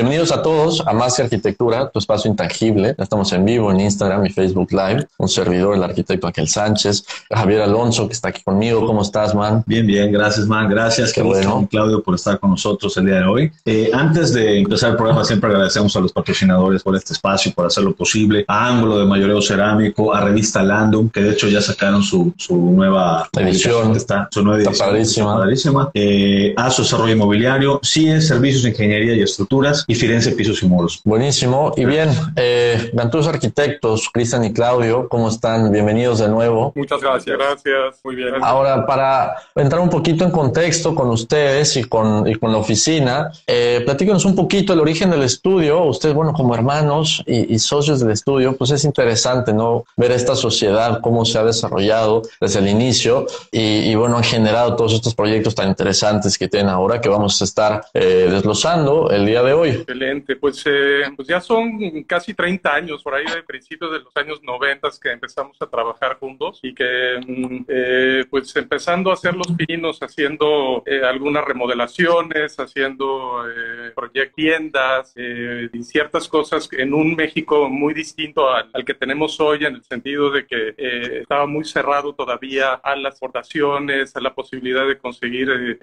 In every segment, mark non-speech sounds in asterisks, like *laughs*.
Bienvenidos a todos a Más que Arquitectura, tu espacio intangible. Estamos en vivo en Instagram y Facebook Live. Un servidor, el arquitecto Aquel Sánchez, Javier Alonso, que está aquí conmigo. ¿Cómo estás, man? Bien, bien, gracias, man. Gracias, Qué bueno. Claudio, por estar con nosotros el día de hoy. Eh, antes de empezar el programa, siempre agradecemos a los patrocinadores por este espacio, por hacerlo posible. A Ángulo de Mayoreo Cerámico, a Revista Landum, que de hecho ya sacaron su, su nueva Edición. Está, su nueva Está edición. padrísima. Está padrísima. Eh, ASO Desarrollo Inmobiliario, CIE Servicios de Ingeniería y Estructuras y Firenze Pisos y Muros. Buenísimo. Y bien, eh, Arquitectos, Cristian y Claudio, ¿cómo están? Bienvenidos de nuevo. Muchas gracias. Gracias. Muy bien. Ahora, para entrar un poquito en contexto con ustedes y con, y con la oficina, eh, platíquenos un poquito el origen del estudio. Ustedes, bueno, como hermanos y, y socios del estudio, pues es interesante, ¿no? Ver esta sociedad, cómo se ha desarrollado desde el inicio y, y, bueno, han generado todos estos proyectos tan interesantes que tienen ahora que vamos a estar eh, desglosando el día de hoy. Excelente. Pues, eh, pues ya son casi 30 años, por ahí de principios de los años 90 que empezamos a trabajar juntos y que mm, eh, pues empezando a hacer los pinos, haciendo eh, algunas remodelaciones, haciendo eh, proyectos, tiendas eh, y ciertas cosas en un México muy distinto al, al, que tenemos hoy en el sentido de que eh, estaba muy cerrado todavía a las exportaciones, a la posibilidad de conseguir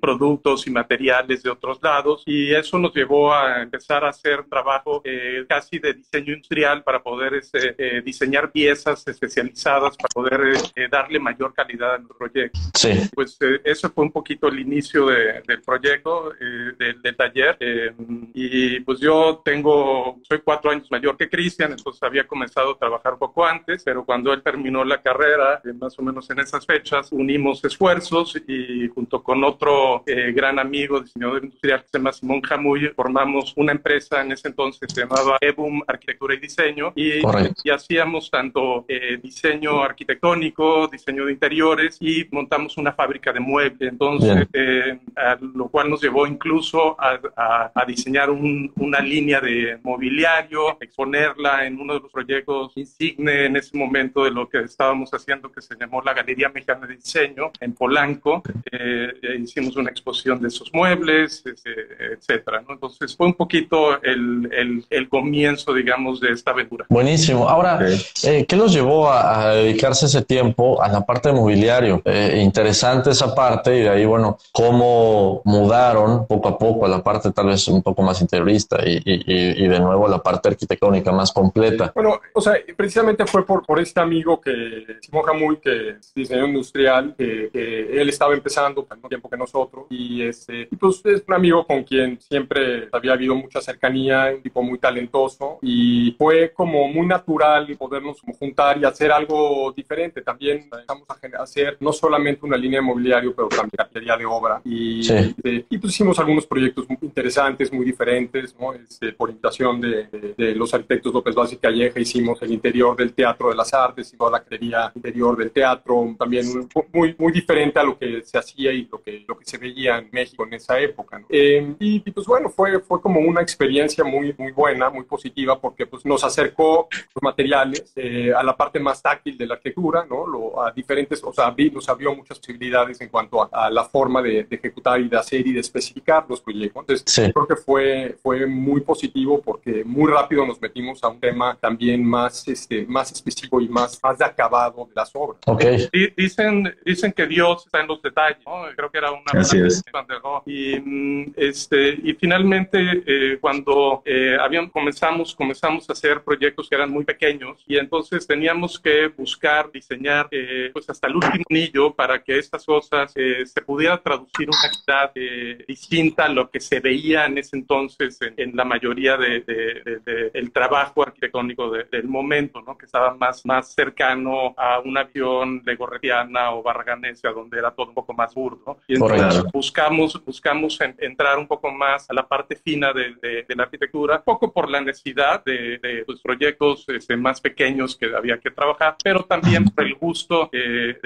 productos y materiales de otros lados y eso nos llevó a empezar a hacer trabajo eh, casi de diseño industrial para poder este, eh, diseñar piezas especializadas para poder eh, darle mayor calidad a los proyectos. Sí. Pues eh, eso fue un poquito el inicio de, del proyecto, eh, del, del, taller. Eh, y pues yo tengo, soy cuatro años mayor que Cristian, entonces había comenzado a trabajar poco antes, pero cuando él terminó la carrera, eh, más o menos en esas fechas, unimos esfuerzos y junto con otro gran amigo, diseñador industrial que se llama Simón Jamuy, formamos una empresa en ese entonces se llamaba EBUM Arquitectura y Diseño y, y hacíamos tanto eh, diseño arquitectónico, diseño de interiores y montamos una fábrica de muebles. Entonces, eh, a lo cual nos llevó incluso a, a, a diseñar un, una línea de mobiliario, exponerla en uno de los proyectos insigne en ese momento de lo que estábamos haciendo que se llamó la Galería Mexicana de Diseño en Polanco. Eh, hicimos una exposición de esos muebles, este, etcétera. ¿no? Entonces fue un poquito el, el, el, comienzo, digamos, de esta aventura. Buenísimo. Ahora, okay. eh, ¿qué los llevó a, a, dedicarse ese tiempo a la parte de mobiliario? Eh, interesante esa parte y de ahí, bueno, cómo mudaron poco a poco a la parte tal vez un poco más interiorista y, y, y de nuevo a la parte arquitectónica más completa. Bueno, o sea, precisamente fue por, por este amigo que, Simón Jamuy, que es diseñador industrial, que, que, él estaba empezando al mismo tiempo que nosotros y este, pues es un amigo con quien siempre había habido mucha cercanía, un tipo muy talentoso y fue como muy natural podernos juntar y hacer algo diferente. También empezamos a hacer no solamente una línea de mobiliario, pero también galería de obra y, sí. este, y pues hicimos algunos proyectos muy interesantes, muy diferentes, ¿no? este, por invitación de, de, de, los arquitectos López Vaz y Calleja hicimos el interior del Teatro de las Artes y toda la galería interior del teatro, también muy, muy diferente a lo que se hacía y lo que, lo que se veía en México en esa época. ¿no? Eh, y, y, pues bueno, fue, fue como una experiencia muy, muy buena, muy positiva, porque pues nos acercó los materiales eh, a la parte más táctil de la arquitectura, ¿no? Lo, a diferentes, o sea, nos abrió muchas posibilidades en cuanto a, a la forma de, de, ejecutar y de hacer y de especificar los proyectos. Entonces, sí. creo que fue, fue muy positivo porque muy rápido nos metimos a un tema también más, este, más específico y más, más de acabado de las obras. Okay. Dicen, dicen que Dios está en los detalles, ¿no? Creo que era una Así es. y, este, y finalmente repente eh, cuando eh, habíamos, comenzamos, comenzamos a hacer proyectos que eran muy pequeños y entonces teníamos que buscar, diseñar eh, pues hasta el último anillo para que estas cosas eh, se pudiera traducir una actividad eh, distinta a lo que se veía en ese entonces en, en la mayoría del de, de, de, trabajo arquitectónico del momento, ¿no? que estaba más, más cercano a una visión legorretiana o barraganesa, donde era todo un poco más burdo. Y entonces buscamos, buscamos en, entrar un poco más a la parte fina de, de, de la arquitectura, poco por la necesidad de, de pues, proyectos este, más pequeños que había que trabajar, pero también por el gusto eh,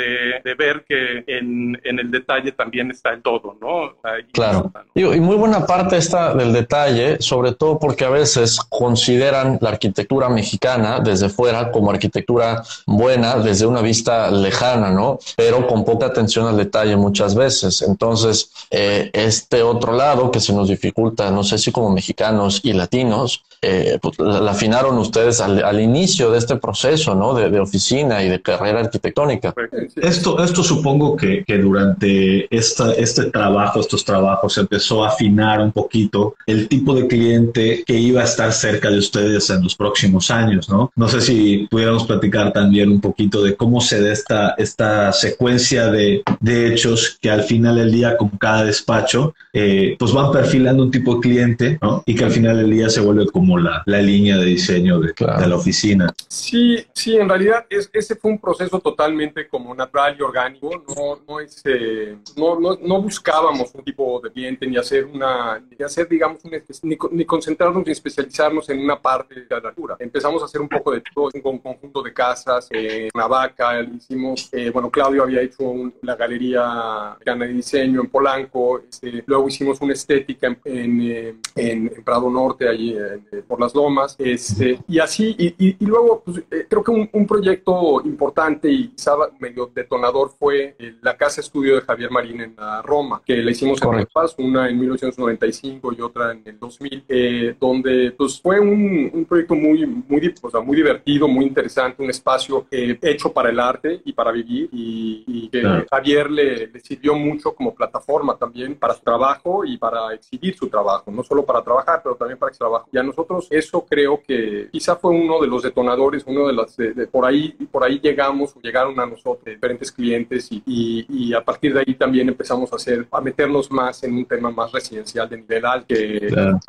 de, ver que en, en, el detalle también está el todo, ¿no? Ahí claro. Está, ¿no? Y, y, muy buena parte está del detalle, sobre todo porque a veces consideran la arquitectura mexicana desde fuera como arquitectura buena desde una vista lejana, ¿no? Pero con poca atención al detalle muchas veces. Entonces, eh, este otro lado que se nos dificulta, no sé si como mexicanos y latinos, eh, pues la afinaron ustedes al, al, inicio de este proceso, ¿no? De, de, oficina y de carrera arquitectónica. Esto, esto supongo que, que durante esta, este trabajo, estos trabajos, se empezó a afinar un poquito el tipo de cliente que iba a estar cerca de ustedes en los próximos años, ¿no? No sé si pudiéramos platicar también un poquito de cómo se da esta, esta secuencia de, de hechos que al final del día, con cada despacho, eh, pues van perfilando un tipo de cliente, ¿no? Y que al final del día se vuelve como la, la línea de diseño de, claro. de, la oficina. Sí, sí, en realidad es, ese fue un proceso totalmente como natural y orgánico. No, no, es, eh, no, no, no, buscábamos un tipo de cliente ni hacer una, ni hacer, digamos, una, ni, ni, concentrarnos ni especializarnos en una parte de la altura. Empezamos a hacer un poco de todo, un conjunto de casas, eh, Navaca, hicimos, eh, bueno, Claudio había hecho un, la galería de Diseño en Polanco, este, luego hicimos una estética en, en, en, en Prado Norte, allí por las lomas, este, y así, y, y, y luego pues, eh, creo que un, un, proyecto importante y quizá medio detonador fue eh, la casa estudio de Javier Marín en la Roma, que la hicimos en La Paz, una en 1995 y otra en el 2000, eh, donde pues fue un, un, proyecto muy, muy, o sea, muy divertido, muy interesante, un espacio hecho para el arte y para vivir, y, y que claro. Javier le, le sirvió mucho como plataforma también para su trabajo y para exhibir su trabajo, no solo para trabajar, pero también para que trabajo. Y a nosotros eso creo que quizá fue uno de los detonadores, uno de las, de, de por ahí, por ahí llegamos, llegaron a nosotros diferentes clientes y, y, y, a partir de ahí también empezamos a hacer, a meternos más en un tema más residencial de nivel alto, que claro,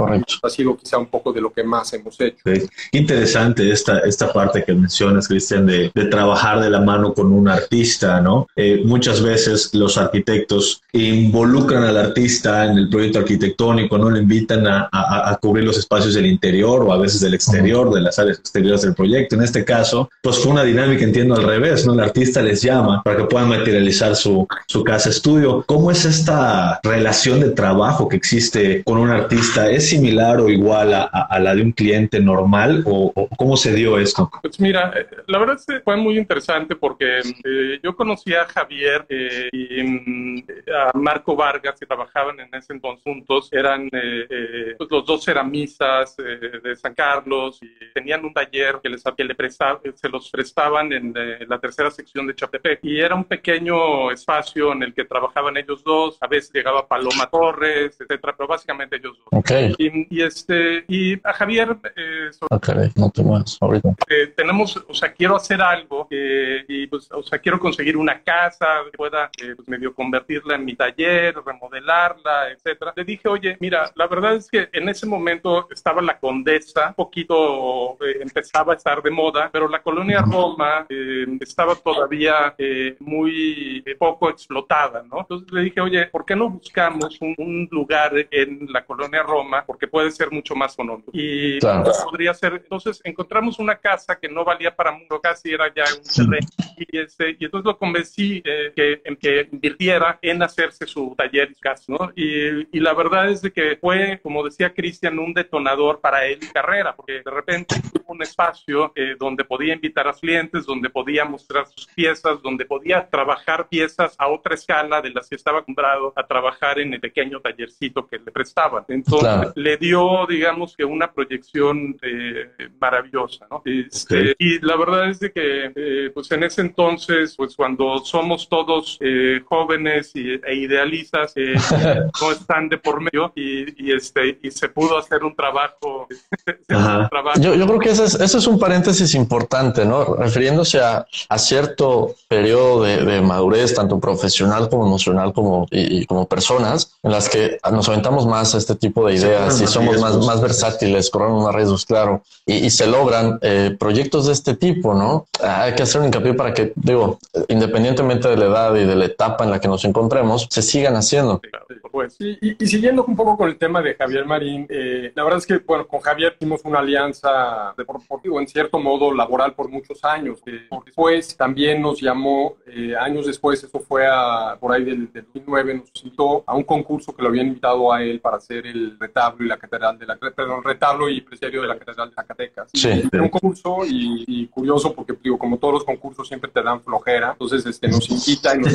ha sido quizá un poco de lo que más hemos hecho. Sí. Interesante esta, esta parte que mencionas, Cristian, de, de, trabajar de la mano con un artista, ¿no? Eh, muchas veces los arquitectos involucran al artista en el proyecto arquitectónico, ¿no? Le invitan a, a, a cubrir los espacios del interior o a veces del exterior, de las áreas exteriores del proyecto. En este caso, pues fue una dinámica, entiendo, al revés, ¿no? El artista les llama para que puedan materializar su, su casa estudio. ¿Cómo es esta relación de trabajo que existe con un artista? ¿Es similar o igual a, a la de un cliente normal o, o, cómo se dio esto? Pues mira, la verdad es que fue muy interesante porque eh, yo conocí a Javier eh, y mm, a Marco Vargas que trabajaban en ese entonces juntos. Eran eh, pues los dos ceramistas de San Carlos y tenían un taller que les que le prestaba, se los prestaban en la tercera sección de Chapepec y era un pequeño espacio en el que trabajaban ellos dos. A veces llegaba Paloma Torres, etcétera, pero básicamente ellos dos. Okay. Y, y, este y a Javier eh, sobre, okay, no te muevas ahorita. Eh, tenemos, o sea, quiero hacer algo eh, y pues, o sea, quiero conseguir una casa que pueda pues, medio convertirla en mi taller, remodelarla, etcétera. Le dije, oye, mira, la verdad es que en ese momento estaba la Condesa, un poquito empezaba a estar de moda, pero la colonia Roma estaba todavía muy poco explotada, ¿no? Entonces le dije, oye, ¿por qué no buscamos un, un lugar en la colonia Roma? Porque puede ser mucho más económico. Y claro. podría ser, entonces encontramos una casa que no valía para mucho, casi era ya un terreno. Y, este, y entonces lo convencí eh, que, que invirtiera en hacerse su taller y casa, ¿no? Y, y la verdad es de que fue, como decía Cristian, un detonador para él y carrera, porque de repente tuvo un espacio eh, donde podía invitar a clientes, donde podía mostrar sus piezas, donde podía trabajar piezas a otra escala de las que estaba acostumbrado a trabajar en el pequeño tallercito que le prestaban. Entonces claro. le dio, digamos, que una proyección eh, maravillosa, ¿no? Este, okay. Y la verdad es de que, eh, pues en ese entonces, pues cuando somos todos eh, jóvenes y, e idealistas, *laughs* no están de por medio y, y, este, y se pudo hacer un trabajo. *laughs* Yo, yo, creo que ese es, ese es, un paréntesis importante, ¿no? Refiriéndose a, a cierto periodo de, de, madurez, tanto profesional como emocional como, y, como personas, en las que nos aventamos más a este tipo de ideas y somos más, más versátiles, corremos más riesgos, claro, y, y se logran eh, proyectos de este tipo, ¿no? Hay que hacer un hincapié para que, digo, independientemente de la edad y de la etapa en la que nos encontremos, se sigan haciendo. Pues, y, y, siguiendo un poco con el tema de Javier Marín, eh, la verdad es que, bueno, con Javier tuvimos una alianza deportiva, en cierto modo laboral por muchos años. Eh, después también nos llamó, eh, años después, eso fue a, por ahí del, del, 2009, nos citó a un concurso que lo habían invitado a él para hacer el retablo y la catedral de la, perdón, retablo y presidio de la catedral de Zacatecas. Sí. Era un concurso y, y, curioso porque, digo, como todos los concursos siempre te dan flojera, entonces este, nos invita y nos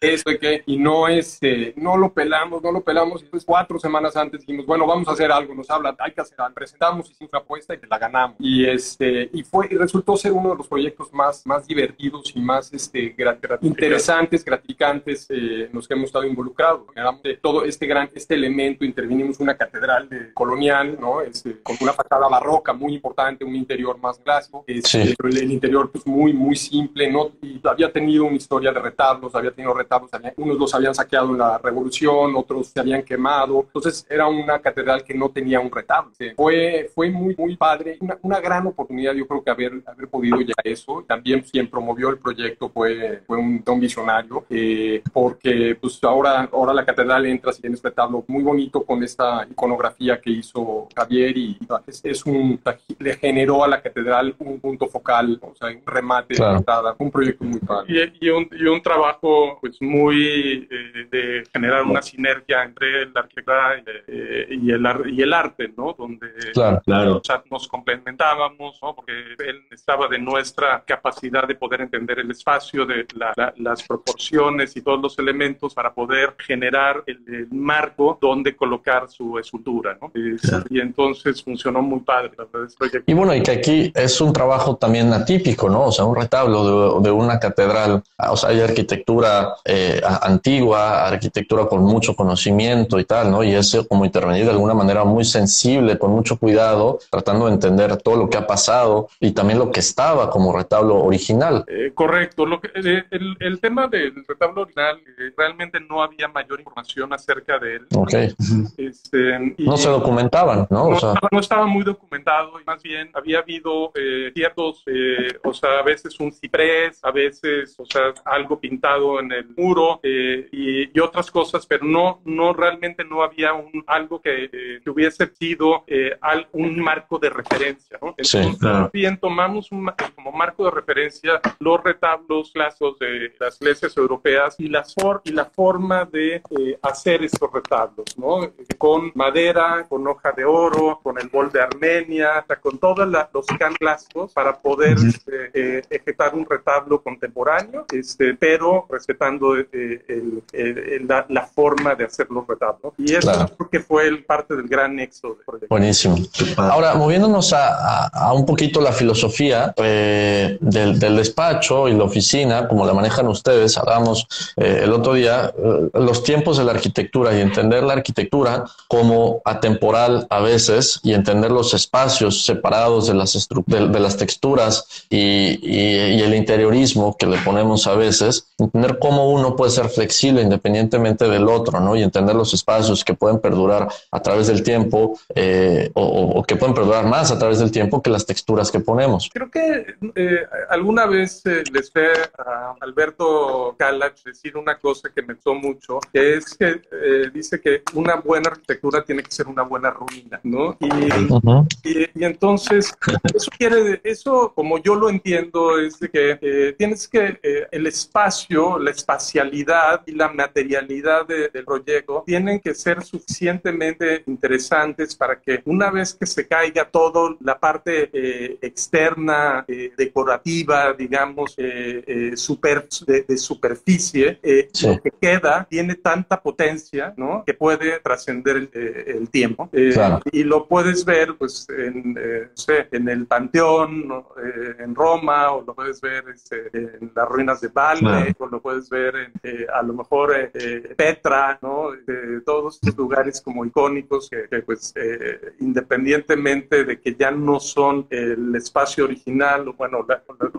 esto y que, y no, este, no lo pelamos, no lo pelamos, y después cuatro semanas antes dijimos, bueno, vamos a hacer algo, nos habla, hay que hacer algo, presentamos, hicimos una apuesta y la ganamos, y este, y fue, y resultó ser uno de los proyectos más, más divertidos y más, este, grat interesantes, gratificantes eh, en los que hemos estado involucrados, de todo este gran, este elemento, intervinimos una catedral de, colonial, ¿no? Este, con una fachada barroca muy importante, un interior más clásico, este, sí. el, el, interior pues muy, muy simple, ¿no? Y había tenido una historia de retablos, había tenido retablos, había, unos los habían saqueado en la revolución, otros se habían quemado, entonces era una catedral que no tenía un retablo. Fue, fue muy, muy padre, una, una, gran oportunidad yo creo que haber, haber podido ya eso. También quien promovió el proyecto fue, fue un, un visionario, eh, porque pues ahora, ahora la catedral entra y tiene este retablo muy bonito con esta iconografía que hizo Javier y es, es un, le generó a la catedral un punto focal, o sea, un remate, claro. entrada, un proyecto muy padre. Y, y, un, y un trabajo pues muy eh, de generar una sinergia entre la arquitectura eh, y, el, y el arte, ¿no? Donde claro, claro. O sea, nos complementábamos, ¿no? Porque él estaba de nuestra capacidad de poder entender el espacio, de la, la, las proporciones y todos los elementos para poder generar el, el marco donde colocar su escultura, ¿no? Es, claro. Y entonces funcionó muy padre. Y bueno, y que aquí es un trabajo también atípico, ¿no? O sea, un retablo de, de una catedral, o sea, hay arquitectura eh, antigua, arquitectura con mucho conocimiento y tal, ¿no? Y es como intervenir de alguna manera muy sensible, con mucho cuidado, tratando de entender todo lo que ha pasado y también lo que estaba como retablo original. Eh, correcto. Lo que, eh, el, el, tema del retablo original, eh, realmente no había mayor información acerca de él. Ok. Este, y, no se documentaban, ¿no? No, o sea, no estaba muy documentado y más bien había habido ciertos, o sea, a veces un ciprés, a veces, o sea, algo pintado en el muro y, y, otras cosas, pero no, no realmente no había un, algo que, que hubiese sido eh, al, un marco de referencia. ¿no? Entonces, sí, claro. bien, tomamos un, como marco de referencia los retablos clásicos de las iglesias europeas y la, for, y la forma de hacer estos retablos, ¿no? con madera, con hoja de oro, con el bol de Armenia, sea, con todos los clásicos para poder uh -huh. ejecutar un retablo contemporáneo, este, pero respetando eh, el, el, la, la, forma de hacer los retablos. Y eso claro. creo que fue el, parte del gran nexo del proyecto. Buenísimo. Ahora, moviéndonos a, a, a un poquito la filosofía eh, del, del, despacho y la oficina, como la manejan ustedes, hablábamos eh, el otro día, eh, los tiempos de la arquitectura y entender la arquitectura como atemporal a veces y entender los espacios separados de las, de, de las texturas y, y, y el interiorismo que le ponemos a veces, entender cómo uno puede ser flexible independientemente del otro, ¿no? Y entender los espacios que pueden perdurar a través del tiempo eh, o, o, que pueden perdurar más a través del tiempo que las texturas que ponemos. Creo que eh, alguna vez eh, les fue a Alberto Calach decir una cosa que me gustó mucho, que es que eh, dice que una buena arquitectura tiene que ser una buena ruina, ¿no? Y, uh -huh. y, y, entonces, *laughs* eso quiere, eso como yo lo entiendo, es de que tienes que el espacio, la espacialidad y la materialidad de, del proyecto tienen que ser suficientemente interesantes para que una vez que se caiga todo la parte eh, externa, eh, decorativa, digamos, eh, super, de, de, superficie, sí. lo que queda tiene tanta potencia, ¿no? Que puede trascender el, el, tiempo. Claro. Y lo puedes ver, pues, en, no sé, en el Panteón, en Roma, o lo puedes ver este, en las ruinas de Valle, o lo puedes ver en, a lo mejor eh, Petra, ¿no? De todos estos lugares como icónicos que, pues eh, independientemente de que ya no son el espacio original, bueno,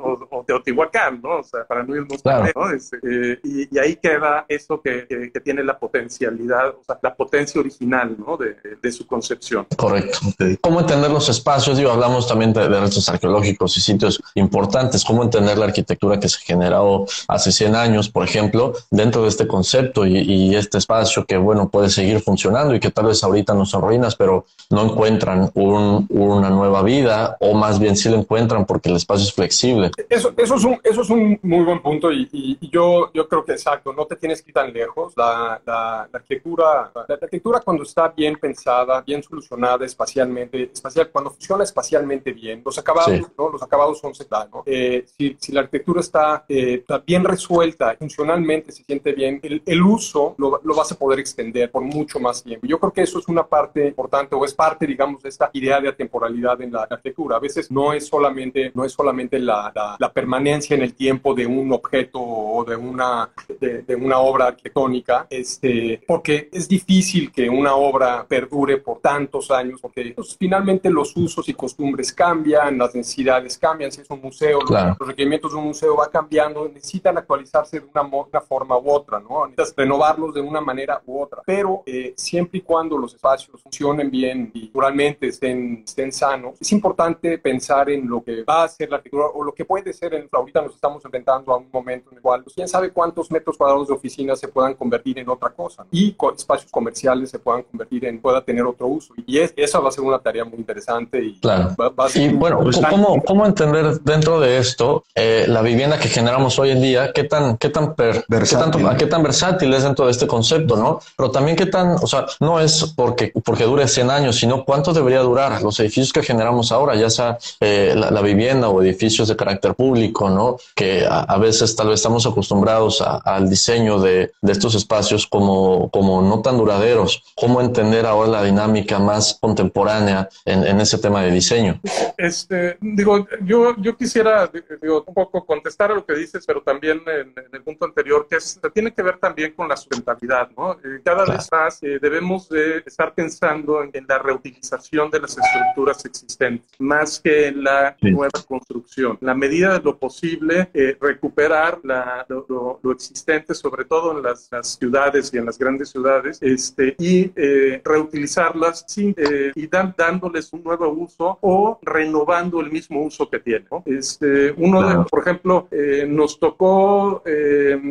o, Teotihuacán, ¿no? O sea, para no irnos claro. ¿no? Este, y, ahí queda eso que, que, tiene la potencialidad, o sea, la potencia original, ¿no? De, de su concepción. Correcto. ¿Cómo entender los espacios? Digo, hablamos también de, de restos arqueológicos y sitios importantes. ¿Cómo entender la arquitectura que se generó hace 100 años, por ejemplo, dentro de este concepto y, y este espacio que, bueno, puede seguir funcionando y que tal vez ahorita no son ruinas, pero no encuentran un, una nueva vida o más bien sí lo encuentran porque el espacio es flexible. Eso, eso, es, un, eso es un muy buen punto y, y, yo, yo creo que exacto, no te tienes que ir tan lejos. La, la, arquitectura, la arquitectura cuando está bien pensada, bien solucionada espacialmente, espacial, cuando funciona espacialmente bien, los acabados, ¿no? los acabados son ¿no? Eh, si, si, la arquitectura está, eh, está, bien resuelta, funcionalmente se siente bien, el, el uso lo, lo vas a poder extender por mucho más tiempo. Yo creo que eso es una parte importante o es parte, digamos, de esta idea de atemporalidad en la arquitectura. A veces no es solamente, no es solamente la, la, permanencia en el tiempo de un objeto o de una, de, una obra arquitectónica, este, porque es difícil que una obra perdure por tantos años, porque pues, finalmente los usos y costumbres cambian, las necesidades cambian, si es un museo, los, requerimientos de un museo van cambiando, necesitan actualizarse de una, una forma u otra, ¿no? Necesitas renovarlos de una manera u otra, pero eh, siempre y cuando los espacios funcionen bien y naturalmente estén, estén sanos, es importante pensar en lo que va a ser la arquitectura o lo que puede ser. En, ahorita nos estamos enfrentando a un momento en el cual, pues, quién sabe cuántos metros cuadrados de oficina se puedan convertir en otra cosa y espacios comerciales se puedan convertir en, pueda tener otro uso. Y es, esa va a ser una tarea muy interesante. Y, claro. y bueno, ¿cómo, ¿cómo, entender dentro de esto eh, la vivienda que generamos hoy en día? ¿Qué tan, qué tan, per, versátil. Qué, qué tan versátil es dentro de este concepto, no? Pero también qué tan, o sea, no es porque, porque dure 100 años, sino cuánto debería durar los edificios que generamos ahora, ya sea eh, la, vivienda o edificios de carácter público, ¿no? Que a, veces tal vez estamos acostumbrados al diseño de, de, estos espacios como, como no tan duraderos. ¿Cómo entender ahora la dinámica más contemporánea en, en ese tema de diseño? Este, digo, yo, yo quisiera digo, un poco contestar a lo que dices, pero también en, el punto anterior, que es, tiene que ver también con la sustentabilidad, ¿no? Eh, cada vez más eh, debemos de estar pensando en, la reutilización de las estructuras existentes, más que la nueva construcción. la medida de lo posible, eh, recuperar la, lo, existente, sobre todo en las, ciudades y en las grandes ciudades, este, y eh, reutilizarlas sin, eh, y dándoles un nuevo uso o renovando el mismo uso que tiene. Este, uno, por ejemplo, nos tocó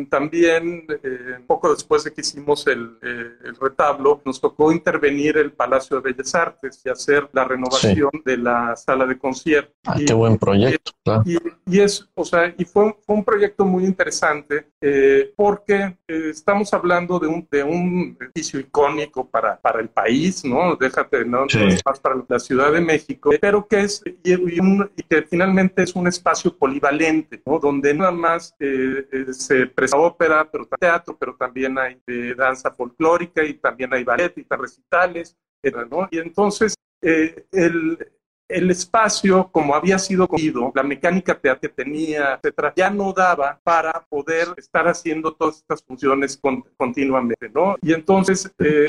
también, poco después de que hicimos el, el retablo, nos tocó intervenir el Palacio de Bellas Artes y hacer la renovación de la sala de concierto. Ah, qué buen proyecto. Y, es, o sea, y fue, fue un proyecto muy interesante eh, porque eh, estamos hablando de un, de un edificio icónico para, para el país, ¿no? Déjate, ¿no? más para la Ciudad de México, pero que es, y, que finalmente es un espacio polivalente, ¿no? Donde nada más eh, se presta ópera, pero teatro, pero también hay danza folclórica y también hay ballet y recitales, Y entonces eh, el, el espacio, como había sido cogido, la mecánica que tenía, etcétera, ya no daba para poder estar haciendo todas estas funciones continuamente, ¿no? Y entonces eh,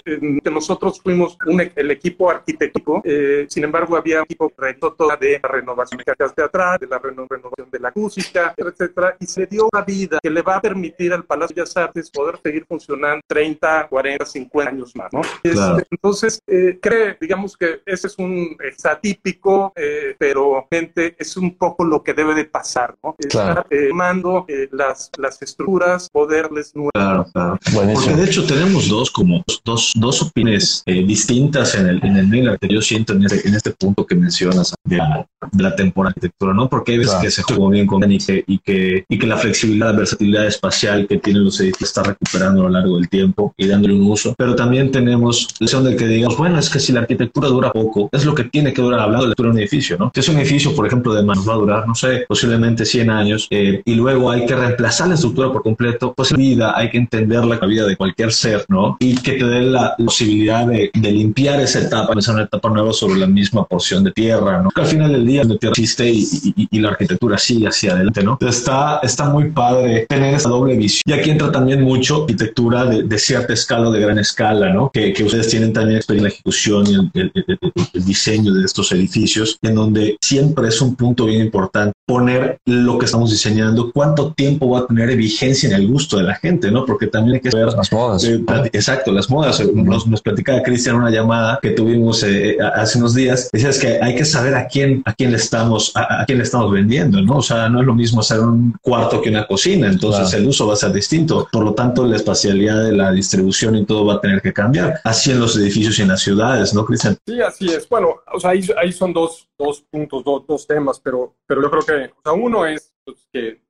nosotros fuimos un, e-, el equipo arquitectónico, eh, sin embargo, había un equipo toda de la renovación de teatral, de la renovación de la acústica, etcétera, y se dio una vida que le va a permitir al Palacio de las Artes poder seguir funcionando 30, 40, 50 años más, ¿no? entonces, eh, cree, digamos que ese es un eh, pero gente es un poco lo que debe de pasar, ¿no? Estar eh, eh, las, las estructuras, poderles Claro, claro. Porque de hecho tenemos dos como dos, dos opiniones eh, distintas en el, en el que yo siento en este, en este punto que mencionas de la, de la temporada arquitectura, ¿no? Porque hay veces que se juega bien con y que, y que, y que la flexibilidad, la versatilidad espacial que tienen los edificios está recuperando a lo largo del tiempo y dándole un uso. Pero también tenemos la opción de que digamos, bueno, es que si la arquitectura dura poco, es lo que tiene que durar hablando de de un edificio, ¿no? Si es un edificio, por ejemplo, de manos va a durar, no sé, posiblemente 100 años, eh, y luego hay que reemplazar la estructura por completo, pues en vida hay que entender la vida de cualquier ser, ¿no? Y que te dé la posibilidad de, de limpiar esa etapa, empezar una etapa nueva sobre la misma porción de tierra, ¿no? Que al final del día la tierra existe y, y, y, la arquitectura sigue hacia adelante, ¿no? Está, está muy padre tener esa doble visión. Y aquí entra también mucho arquitectura de, de cierta escala o de gran escala, ¿no? Que, que ustedes tienen también experiencia en la ejecución y el, el, el, el diseño de estos edificios, en donde siempre es un punto bien importante poner lo que estamos diseñando, cuánto tiempo va a tener vigencia en el gusto de la gente, ¿no? Porque también hay que ver las modas. Eh, exacto, las modas. Nos, nos platicaba Cristian una llamada que tuvimos eh, hace unos días. Decías que hay que saber a quién, a quién le estamos, a, a, quién le estamos vendiendo, ¿no? O sea, no es lo mismo hacer un cuarto que una cocina, entonces claro. el uso va a ser distinto. Por lo tanto, la espacialidad de la distribución y todo va a tener que cambiar. Así en los edificios y en las ciudades, ¿no, Cristian? Sí, así es. Bueno, o sea, ahí, ahí son dos, dos puntos, dos, dos temas, pero, pero yo creo que, o sea, uno es pues, que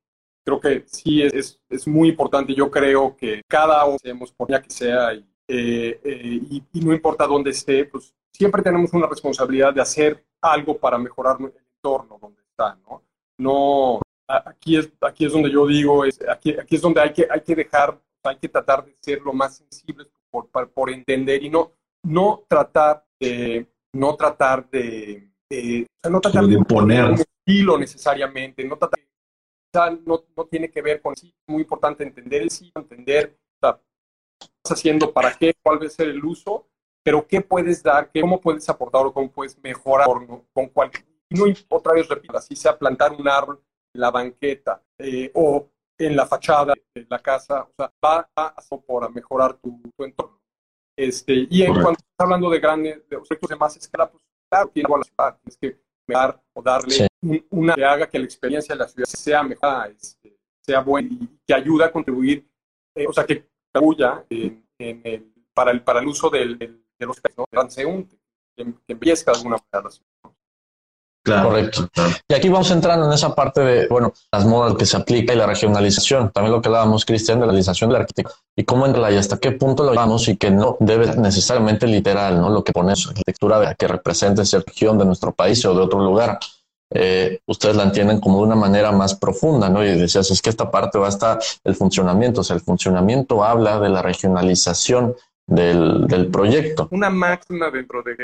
creo que sí es, es, es, muy importante. Yo creo que cada uno hacemos por ya que sea y, eh, eh, y, y, no importa dónde esté, pues siempre tenemos una responsabilidad de hacer algo para mejorar el entorno donde está, ¿no? No, aquí es, aquí es donde yo digo, es, aquí, aquí es donde hay que, hay que dejar, hay que tratar de ser lo más sensibles por, por, por entender y no, no tratar de, no tratar de, eh, o sea, no tratar de imponer un estilo necesariamente, no tratar de no, no, tiene que ver con sí, es muy importante entender el sí, entender o sea, qué estás haciendo, para qué, cuál va a ser el uso, pero qué puedes dar, qué, cómo puedes aportar o cómo puedes mejorar con. Y no, otra vez repito, así sea plantar un árbol en la banqueta eh, o en la fachada de la casa, o sea, va a por mejorar tu, tu entorno. Este, y en Correcto. cuanto estás hablando de grandes, de objetos de más escala, pues claro, tienes que mejorar o darle sí. una que haga que la experiencia de la ciudad sea mejor, este, sea buena y que ayude a contribuir, eh, o sea, que contribuya en, en el, para, el, para el uso del, del, de los ¿no? transeúnte, que, que embellezca de alguna manera la ciudad. Claro, Correcto. Claro. Y aquí vamos entrando en esa parte de, bueno, las modas que se aplica y la regionalización. También lo que hablábamos, Cristian, de la realización de la arquitectura y cómo entra y hasta qué punto lo llevamos y que no debe necesariamente literal, ¿no? Lo que pone su arquitectura que represente esa región de nuestro país o de otro lugar. Eh, ustedes la entienden como de una manera más profunda, ¿no? Y decías, es que esta parte va hasta el funcionamiento, o sea, el funcionamiento habla de la regionalización del, del, proyecto. Una máxima dentro de,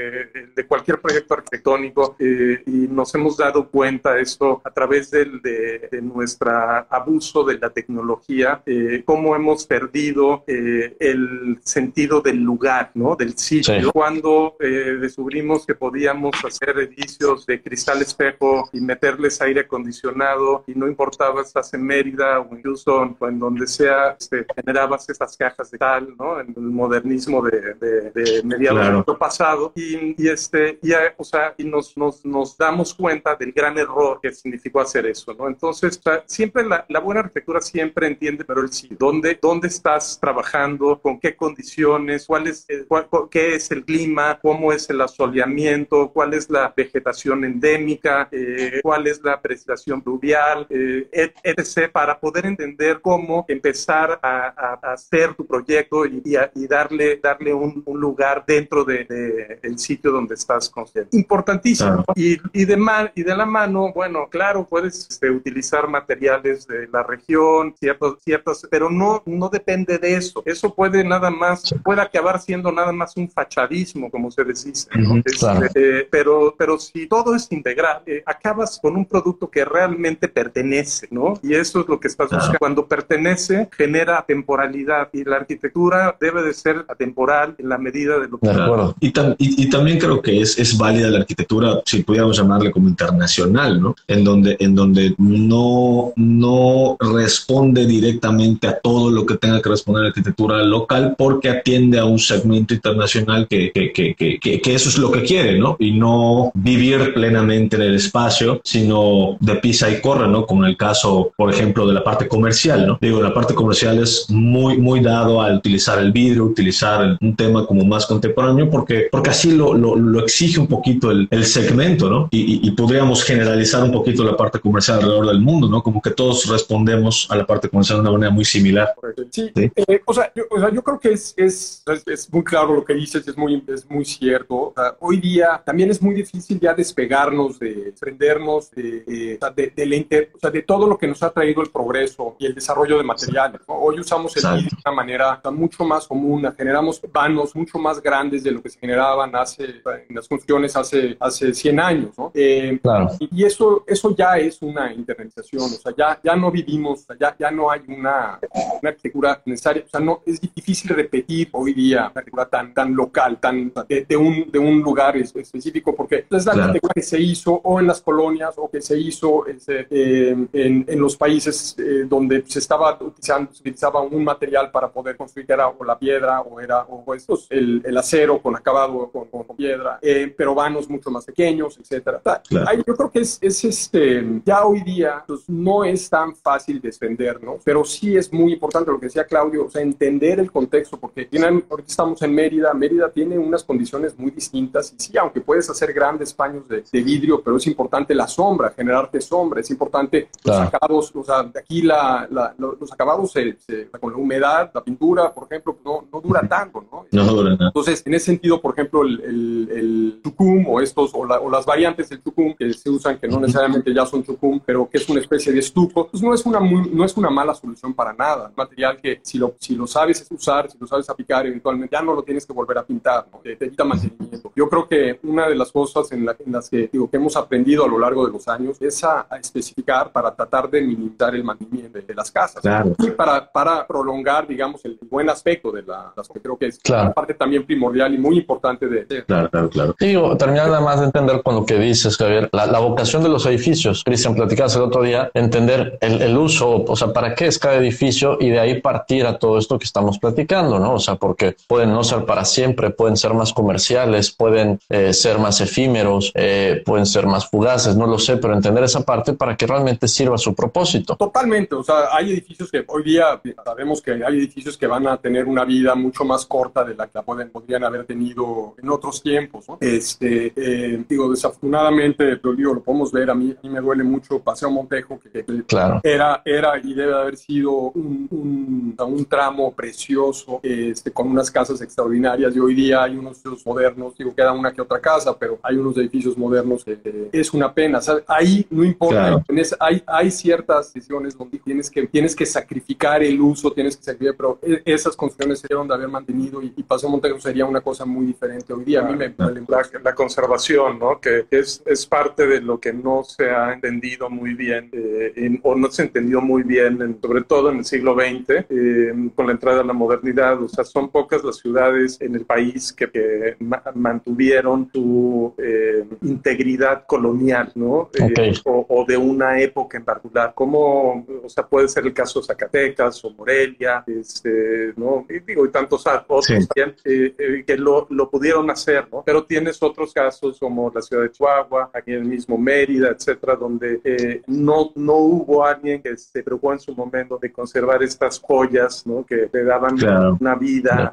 de cualquier proyecto arquitectónico eh, y nos hemos dado cuenta de esto a través del, de, de nuestro abuso de la tecnología, eh, cómo hemos perdido eh, el sentido del lugar, ¿no? del sitio. Sí. Cuando eh, descubrimos que podíamos hacer edificios de cristal espejo y meterles aire acondicionado y no importaba estás en Mérida o en Houston o en donde sea, este, generabas estas cajas de tal, ¿no? en el modernismo de, de, de mediados claro. del siglo pasado y, y este y, o sea, y nos, nos, nos, damos cuenta del gran error que significó hacer eso, ¿no? Entonces, o sea, siempre la, la, buena arquitectura siempre entiende, pero el sí, ¿dónde, dónde estás trabajando? ¿Con qué condiciones? ¿Cuál es, eh, cuál, ¿Qué es el clima? ¿Cómo es el asoleamiento? ¿Cuál es la vegetación endémica? Eh, ¿Cuál es la precipitación pluvial? Eh, etc. Para poder entender cómo empezar a, a hacer tu proyecto y, y, a, y darle darle, darle un, un lugar dentro del de, de sitio donde estás construyendo. Importantísimo. Y, y, de man, y de la mano, bueno, claro, puedes este, utilizar materiales de la región, ciertos, ciertos, pero no, no depende de eso. Eso puede nada más, puede acabar siendo nada más un fachadismo, como se dice. ¿no? Uh -huh, claro. este, pero, pero si todo es integral, eh, acabas con un producto que realmente pertenece, ¿no? Y eso es lo que estás buscando. Cuando pertenece, genera temporalidad y la arquitectura debe de ser temporal en la medida de lo que... De acuerdo. Y, tam y, y, también creo que es, es válida la arquitectura, si pudiéramos llamarle como internacional, ¿no? En donde, en donde no, no responde directamente a todo lo que tenga que responder la arquitectura local porque atiende a un segmento internacional que, que, que, que, que eso es lo que quiere, ¿no? Y no vivir plenamente en el espacio, sino de pisa y corre, ¿no? Como en el caso, por ejemplo, de la parte comercial, ¿no? Digo, la parte comercial es muy, muy dado a utilizar el vidrio, utilizar un tema como más contemporáneo porque, porque así lo, lo, lo exige un poquito el, el segmento, ¿no? Y, y, podríamos generalizar un poquito la parte comercial alrededor del mundo, ¿no? Como que todos respondemos a la parte comercial de una manera muy similar. Sí, ¿Sí? Eh, o, sea, yo, o, sea, yo, creo que es, es, es, muy claro lo que dices, es muy, es muy cierto. O sea, hoy día también es muy difícil ya despegarnos, de desprendernos de, de, de, de, inter, o sea, de todo lo que nos ha traído el progreso y el desarrollo de materiales. ¿no? Hoy usamos el de una manera mucho más común, generamos vanos mucho más grandes de lo que se generaban hace, en las construcciones hace, hace 100 años. ¿no? Eh, claro. y, eso, eso ya es una internalización, o sea, ya, ya no vivimos, ya, ya no hay una, una arquitectura necesaria, o sea, no, es difícil repetir hoy día una arquitectura tan, tan local, tan de, de, un, de un lugar específico, porque es la claro. arquitectura que se hizo o en las colonias o que se hizo eh, en, en, los países eh, donde se estaba utilizando, se utilizaba un material para poder construir, era o la piedra o era o estos, el, el acero con acabado con, con, con piedra, eh, pero vanos mucho más pequeños, etcétera. Claro. Ahí yo creo que es, es este, ya hoy día pues, no es tan fácil defendernos, pero sí es muy importante lo que decía Claudio, o sea, entender el contexto, porque ahorita estamos en Mérida, Mérida tiene unas condiciones muy distintas y sí, aunque puedes hacer grandes paños de, de vidrio, pero es importante la sombra, generarte sombra, es importante Claro. los acabados, o sea, de aquí la, la, los acabados se, se, con la humedad, la pintura, por ejemplo, no, no dura tanto, ¿no? No dura nada. Entonces, en ese sentido, por ejemplo, el, el, el chucum o estos, o, la, o, las variantes del chucum que se usan, que no necesariamente ya son chucum, pero que es una especie de estuco, pues no es una, muy, no es una mala solución para nada. Un material que si lo, si lo sabes usar, si lo sabes aplicar, eventualmente ya no lo tienes que volver a pintar, ¿no? te, te quita mantenimiento. Yo creo que una de las cosas en, la, en las que, digo, que hemos aprendido a lo largo de los años es a, a especificar para tratar de minimizar el mantenimiento de, de las casas claro. y para, para prolongar, digamos, el buen aspecto de la, las creo que es claro. una parte también primordial y muy importante de... claro, claro, claro. Digo, terminar nada más de entender con lo que dices, Javier, la, la vocación de los edificios. Cristian, platicabas el otro día, entender el, el, uso, o sea, para qué es cada edificio y de ahí partir a todo esto que estamos platicando, ¿no? O sea, porque pueden no ser para siempre, pueden ser más comerciales, pueden eh, ser más efímeros, eh, pueden ser más fugaces, no lo sé, pero entender esa parte para que realmente sirva su propósito. Totalmente, o sea, hay edificios que hoy día sabemos que hay edificios que van a tener una vida mucho más corta de la que la pueden, podrían haber tenido en otros tiempos, ¿no? Este, eh, digo, desafortunadamente, lo, digo, lo podemos ver, a mí, a mí me duele mucho Paseo Montejo, que, que claro. era, era y debe haber sido un, un, un tramo precioso, este, con unas casas extraordinarias, y hoy día hay unos modernos, digo, queda una que otra casa, pero hay unos edificios modernos que eh, es una pena, ¿sabes? Ahí no importa, Claro. tenés- hay, hay ciertas decisiones donde tienes que, tienes que sacrificar el uso, tienes que sacrificar, pero e- esas construcciones se debieron de haber mantenido y, y Paseo sería una cosa muy diferente hoy día. A mí me, me- la, la conservación, ¿no? que es, es parte de lo que no se ha entendido muy bien, eh, en- o no se ha entendido muy bien, en- sobre todo en el siglo XX, eh, con la entrada de la modernidad. O sea, son pocas las ciudades en el país que, que ma- mantuvieron su eh, integridad colonial, ¿no? Eh, o de una época en particular, como, o sea, puede ser el caso de Zacatecas o Morelia, este, ¿no? Y digo, y tantos otros Sí. también, eh, eh, que lo, lo pudieron hacer, ¿no? Pero tienes otros casos como la ciudad de Chihuahua, aquí en el mismo Mérida, etcétera, donde eh, no, no hubo alguien que se preocupó en su momento de conservar estas joyas, ¿no? Que le daban Claro. una vida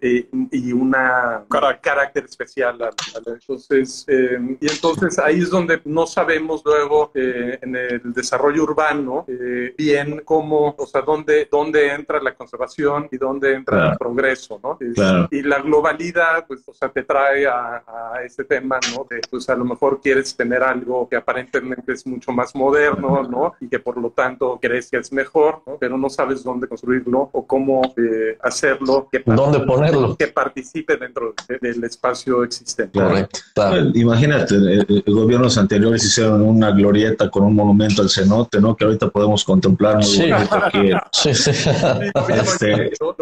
eh, y una cara- carácter especial. al- al- Entonces, eh, y entonces ahí es donde no sabemos luego eh, en el desarrollo urbano eh, bien cómo, o sea, dónde, dónde entra la conservación y dónde entra Claro. el progreso, ¿no? Es- Claro. Y la globalidad, pues, o sea, te trae a, a este tema, ¿no? De, pues a lo mejor quieres tener algo que aparentemente es mucho más moderno, ¿no? Y que por lo tanto crees que es mejor, ¿no? Pero no sabes dónde construirlo o cómo eh, hacerlo que ¿Dónde ponerlo? que participe dentro de- del espacio existente. Correcto. Claro. Bueno, Imagínate, eh, eh, gobiernos anteriores hicieron una glorieta con un monumento al cenote, ¿no? Que ahorita podemos contemplar muy Sí. bonito aquí. *laughs* Sí, sí. Este, hoy,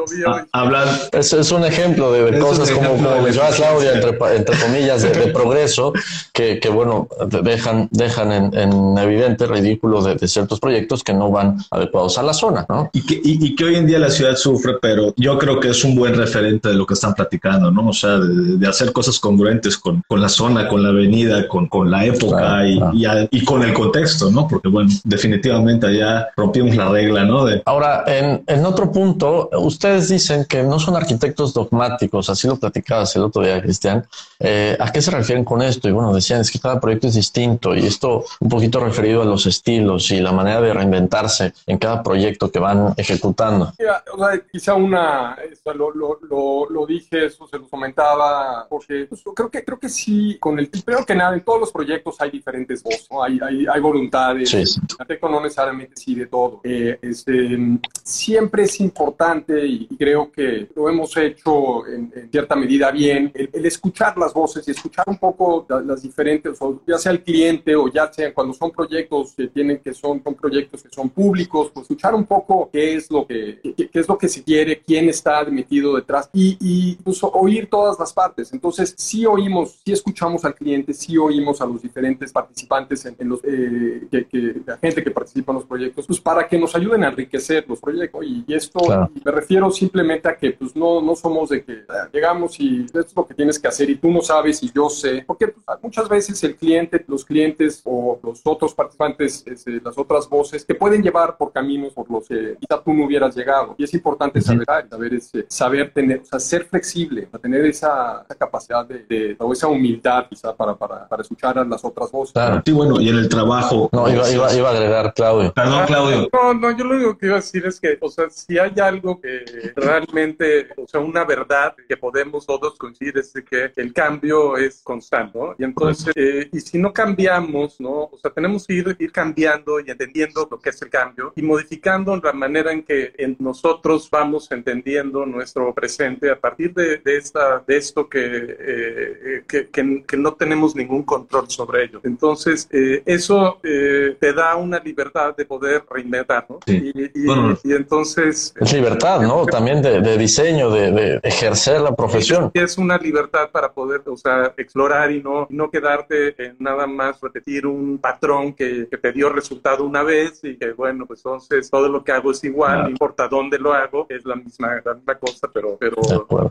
Es, es un ejemplo de, cosas como, ejemplo como mencionaba eficiencia. Claudia, entre, entre comillas, de, de progreso, que, que, bueno, de- dejan, dejan en, en evidente ridículo de, de ciertos proyectos que no van adecuados a la zona, ¿no? y que, y, y que hoy en día la ciudad sufre, pero yo creo que es un buen referente de lo que están platicando, ¿no? O sea, de, de hacer cosas congruentes con, con la zona, con la avenida, con, con la época Claro, y, claro. y a- y con el contexto, ¿no? Porque, bueno, definitivamente allá rompimos la regla, ¿no? De, Ahora, en, en otro punto, ustedes dicen que no son arquitectos dogmáticos, así lo platicabas el otro día, Cristian. Eh, ¿A qué se refieren con esto? Y bueno, decían, es que cada proyecto es distinto y esto un poquito referido a los estilos y la manera de reinventarse en cada proyecto que van ejecutando. quizá una, lo, lo, lo, dije, eso se lo comentaba, porque pues, creo, que, creo que sí, con el, primero que nada, en todos los proyectos hay diferentes voces, hay, hay, hay, voluntades, sí, sí. no necesariamente sí de todo. Eh, este, siempre es importante y creo que lo hemos hecho en, cierta medida bien, el, escuchar las voces y escuchar un poco las, diferentes, ya sea el cliente o ya sea cuando son proyectos que tienen que son, son proyectos que son públicos, pues escuchar un poco qué es lo que, qué, es lo que se quiere, quién está metido detrás y, y pues, oír todas las partes. Entonces, sí oímos, sí escuchamos al cliente, sí oímos a los diferentes participantes en, los, eh, que, la gente que participa en los proyectos, pues para que nos ayuden a enriquecer los proyectos. Y, esto me refiero simplemente a que pues no, no somos de que ah, llegamos y esto es lo que tienes que hacer y tú no sabes y yo sé, porque pues, muchas veces el cliente, los clientes o los otros participantes, este, las otras voces, te pueden llevar por caminos por los que quizá tú no hubieras llegado. Y es importante saber, saber, ese, saber tener, o sea, ser flexible, tener esa, capacidad de, o esa humildad quizá para, para, para, escuchar a las otras voces. Sí, bueno, y en el trabajo. No, iba, iba, iba a agregar Claudio. Perdón, Claudio. No, no, yo lo único que iba a decir es que, o sea, si hay algo que realmente, o sea, una verdad que podemos todos coincidir es que el cambio es constante, ¿no? Y entonces, eh, y si no cambiamos, ¿no? O sea, tenemos que ir, ir cambiando y entendiendo lo que es el cambio y modificando la manera en que nosotros vamos entendiendo nuestro presente a partir de, de esta, de esto que, eh, que, que, no tenemos ningún control sobre ello. Entonces, eh, eso te da una libertad de poder reinventar, ¿no? Sí. Y, y, entonces... Es libertad, ¿no? También de, de diseño, de, de, ejercer la profesión. Es una libertad para poder, o sea, explorar y no, no quedarte en nada más repetir un patrón que, que, te dio resultado una vez y que, bueno, pues entonces todo lo que hago es igual, no importa dónde lo hago, es la misma, la misma cosa, pero, pero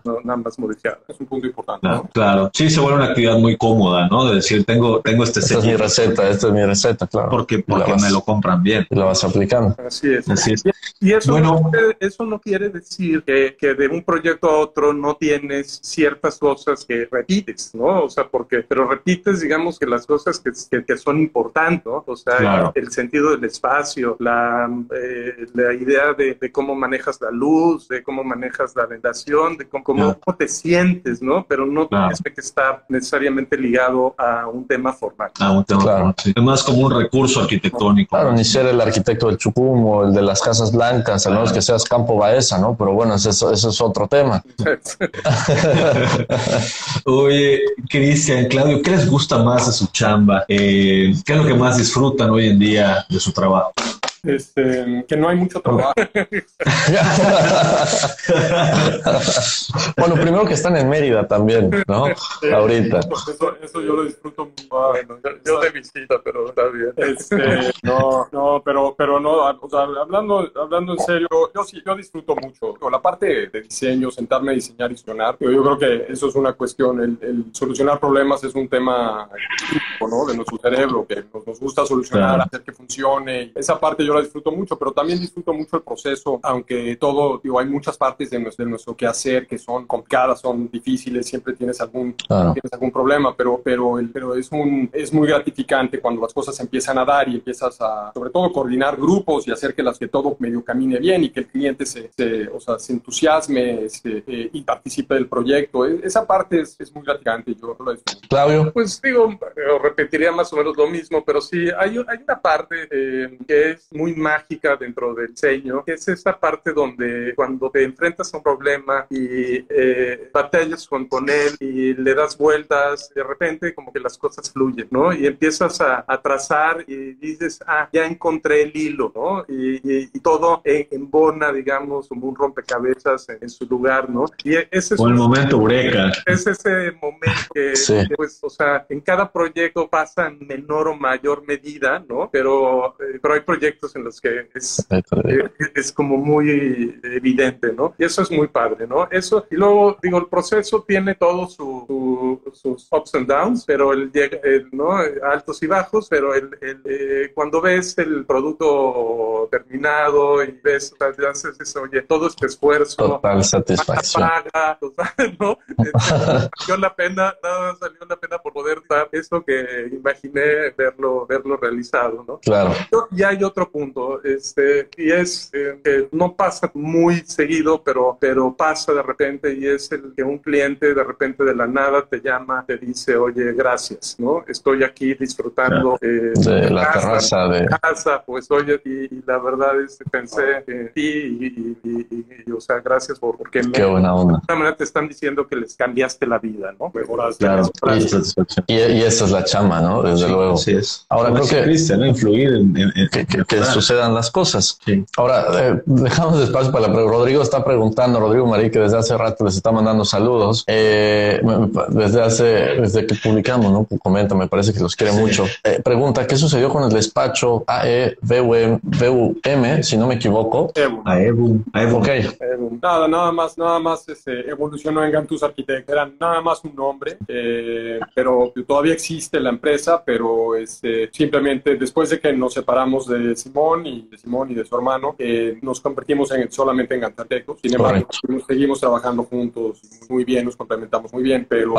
no, nada más modificada. Es un punto importante. Claro, claro, Sí, se vuelve una actividad muy cómoda, ¿no? De decir, tengo, tengo este Esta es mi receta, esta es mi receta, claro. Porque, porque me lo compran bien. Y la vas aplicando. Así es. Así es. Y eso, bueno, no quiere, eso no quiere decir que, que de un proyecto a otro no tienes ciertas cosas que repites, ¿no? O sea, porque, pero repites, digamos, que las cosas que, que, son importantes, ¿no? O sea, el sentido del espacio, la, eh, la idea de, de, cómo manejas la luz, de cómo manejas la ventilación, de cómo, cómo te sientes, ¿no? Pero no tienes que estar necesariamente ligado a un tema formal. A un tema claro. sí. Es más como un recurso arquitectónico. Claro, ni ser el arquitecto del Chucum o el de las casas blancas, a menos que seas Campo Baeza, ¿no? Pero bueno, eso, eso es otro tema. *laughs* Oye, Cristian, Claudio, ¿qué les gusta más de su chamba? Eh, ¿Qué es lo que más disfrutan hoy en día de su trabajo? Este, que no hay mucho trabajo. *laughs* bueno, primero que están en Mérida también, ¿no? Ahorita. Eso, yo lo disfruto muy bueno. Yo, de visita, pero está bien. Este, no, no, pero, pero no, o sea, hablando, hablando en serio, yo sí, yo disfruto mucho. La parte de diseño, sentarme a diseñar y sonar, yo, yo creo que eso es una cuestión, el, el, solucionar problemas es un tema ¿no? de nuestro cerebro, que nos, nos gusta solucionar, hacer que funcione. Esa parte yo la disfruto mucho, pero también disfruto mucho el proceso, aunque todo, digo, hay muchas partes de nuestro, de nuestro quehacer que son complicadas, son difíciles, siempre tienes algún, tienes algún problema, pero, pero, el, pero es, un, es muy gratificante cuando las cosas empiezan a dar y empiezas a, sobre todo, coordinar grupos y hacer que, las, que todo medio camine bien y que el cliente se, se o sea, se entusiasme se, eh, y participe del proyecto. E, esa parte es, es muy gratificante. Yo lo disfruto. Claudio. Pues digo, repetiría más o menos lo mismo, pero sí, hay, hay una parte eh, que es muy mágica dentro del diseño, que es esta parte donde cuando te enfrentas a un problema y eh, batallas con, con, él y le das vueltas, de repente como que las cosas fluyen, ¿no? Y empiezas a, a trazar y dices, ah, ya encontré el hilo, ¿no? Y, y, y todo embona, digamos, como un rompecabezas en, en, su lugar, ¿no? Y ese es o el momento eureka. Es ese momento que, *laughs* sí. que, pues, o sea, en cada proyecto pasa en menor o mayor medida, ¿no? Pero, eh, pero hay proyectos proyectos en los que es, eh, es como muy evidente, ¿no? Y eso es muy padre, ¿no? Eso, y luego, digo, el proceso tiene todos su, sus ups and downs, pero el, ¿no? Altos y bajos, pero el, el cuando ves el producto terminado y ves, haces eso, oye, todo este esfuerzo. Total satisfacción. Paga, *laughs* total, ¿no? *laughs* valió la pena, nada salió la pena por poder dar esto que imaginé verlo, verlo realizado, ¿no? Claro. Y hay otro punto, este, y es eh, que no pasa muy seguido, pero, pero pasa de repente y es el que un cliente de repente de la nada te llama, te dice, oye, gracias, ¿no? Estoy aquí disfrutando eh, de la terraza de casa, pues oye, y, la verdad es que pensé en ti y, o sea, gracias por porque Qué buena onda. De manera te están diciendo que les cambiaste la vida, ¿no? Mejoraste. Claro. Y, y, esa es la chama, ¿no? Desde luego. Así es. Ahora creo que ¿no? influir en, que, sucedan las cosas. Ahora eh, dejamos espacio para la Rodrigo está preguntando, Rodrigo Marí, que desde hace rato les está mandando saludos. Eh, desde hace, desde que publicamos, ¿no? Comenta, me parece que los quiere mucho. Eh, pregunta, ¿qué sucedió con el despacho AEVUM, si no me equivoco? AEVUM. Ok. Nada, nada más, nada más este, evolucionó en Gantus Architect. Era nada más un nombre, eh, pero todavía existe la empresa, pero este, simplemente después de que nos separamos de Simón y de Simón y de su hermano, nos convertimos en, solamente en Arquitectos. Sin embargo, seguimos trabajando juntos muy bien, nos complementamos muy bien, pero...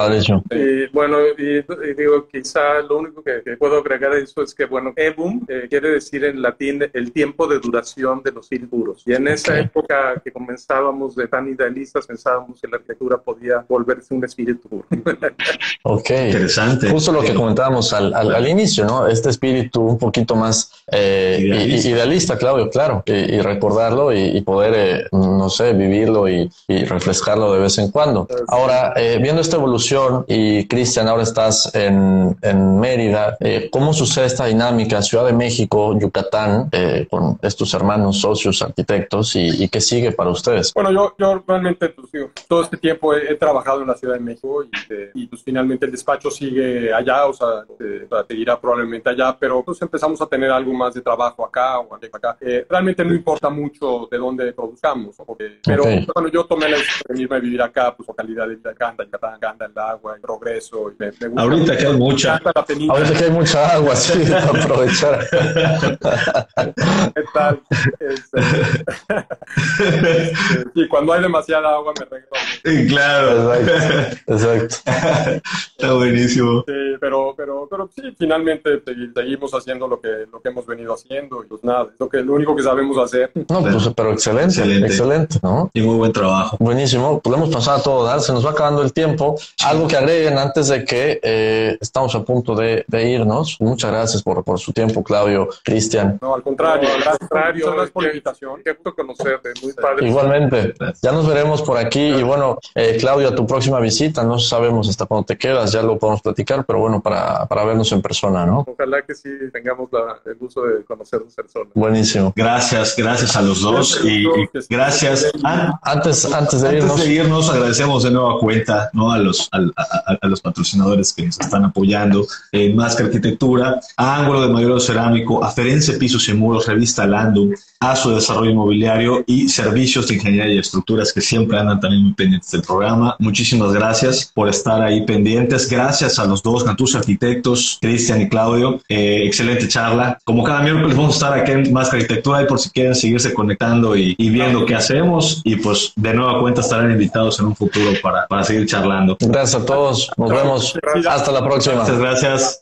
Eh, bueno, y, digo, quizá lo único que, puedo agregar a eso es que, bueno, EBUM eh, quiere decir en latín el tiempo de duración de los silburos. Y en esa época que comenzábamos de tan idealistas, pensábamos que la arquitectura podía volverse un espíritu. *laughs* ok. Interesante. Justo lo que comentábamos al, al, inicio, ¿no? Este espíritu un poquito más eh, idealista. Claudio, claro, y, recordarlo y, poder, eh, no sé, vivirlo y, refrescarlo de vez en cuando. Ahora, eh, viendo esta evolución y Cristian, ahora estás en, en Mérida, ¿cómo sucede esta dinámica Ciudad de México, Yucatán, con estos hermanos socios arquitectos y, qué sigue para ustedes? Bueno, yo, yo realmente pues, todo este tiempo he, trabajado en la Ciudad de México y, pues finalmente el despacho sigue allá, o sea, te irá probablemente allá, pero pues empezamos a tener algo más de trabajo acá o acá. Eh, realmente no importa mucho de dónde produzcamos, porque, pero bueno, yo tomé la decisión de vivir acá, pues la calidad de vida acá, encanta el agua, el progreso. Y me, gusta Ahorita que hay mucha. Ahorita que hay mucha agua, sí, *laughs* *laughs* aprovechar. ¿Qué tal? Este, *laughs* y cuando hay demasiada agua me regreso. claro. Exacto. Exacto. Está buenísimo. Sí, pero, pero, pero sí, finalmente seguimos haciendo lo que, lo que hemos venido haciendo pues nada, es lo, que, lo único que sabemos hacer. No, pues, pero excelente, excelente, ¿no? Y muy buen trabajo. Buenísimo, podemos pasar a todo dar, se nos va acabando el tiempo. Algo que agreguen antes de que eh, estamos a punto de, de, irnos. Muchas gracias por, por su tiempo, Claudio, Cristian. No, al contrario, al contrario, gracias por la invitación. Qué gusto conocerte, muy padre. Igualmente, ya nos veremos por aquí y bueno, eh, Claudio, a tu próxima visita, no sabemos hasta cuándo te quedas, ya lo podemos platicar, pero bueno, para, para vernos en persona, ¿no? Ojalá que sí tengamos la, el gusto de conocernos Buenísimo. Gracias, gracias a los dos y, gracias. antes, antes de irnos. Antes de irnos, agradecemos de nueva cuenta ¿no? a, los, a, los patrocinadores que nos están apoyando en Más que Arquitectura, a Ángulo de Mayor Cerámico, a Ferense Pisos y Muros, Revista Landum, a su desarrollo inmobiliario y servicios de ingeniería y estructuras que siempre andan también muy pendientes del programa. Muchísimas gracias por estar ahí pendientes. Gracias a los dos, a tus arquitectos, Cristian y Claudio. Eh, excelente charla. Como cada miércoles vamos a estar aquí en Más Arquitectura y por si quieren seguirse conectando y, viendo qué hacemos. Y pues de nueva cuenta estarán invitados en un futuro para, para seguir charlando. Gracias a todos. Nos vemos. Hasta la próxima. Muchas gracias.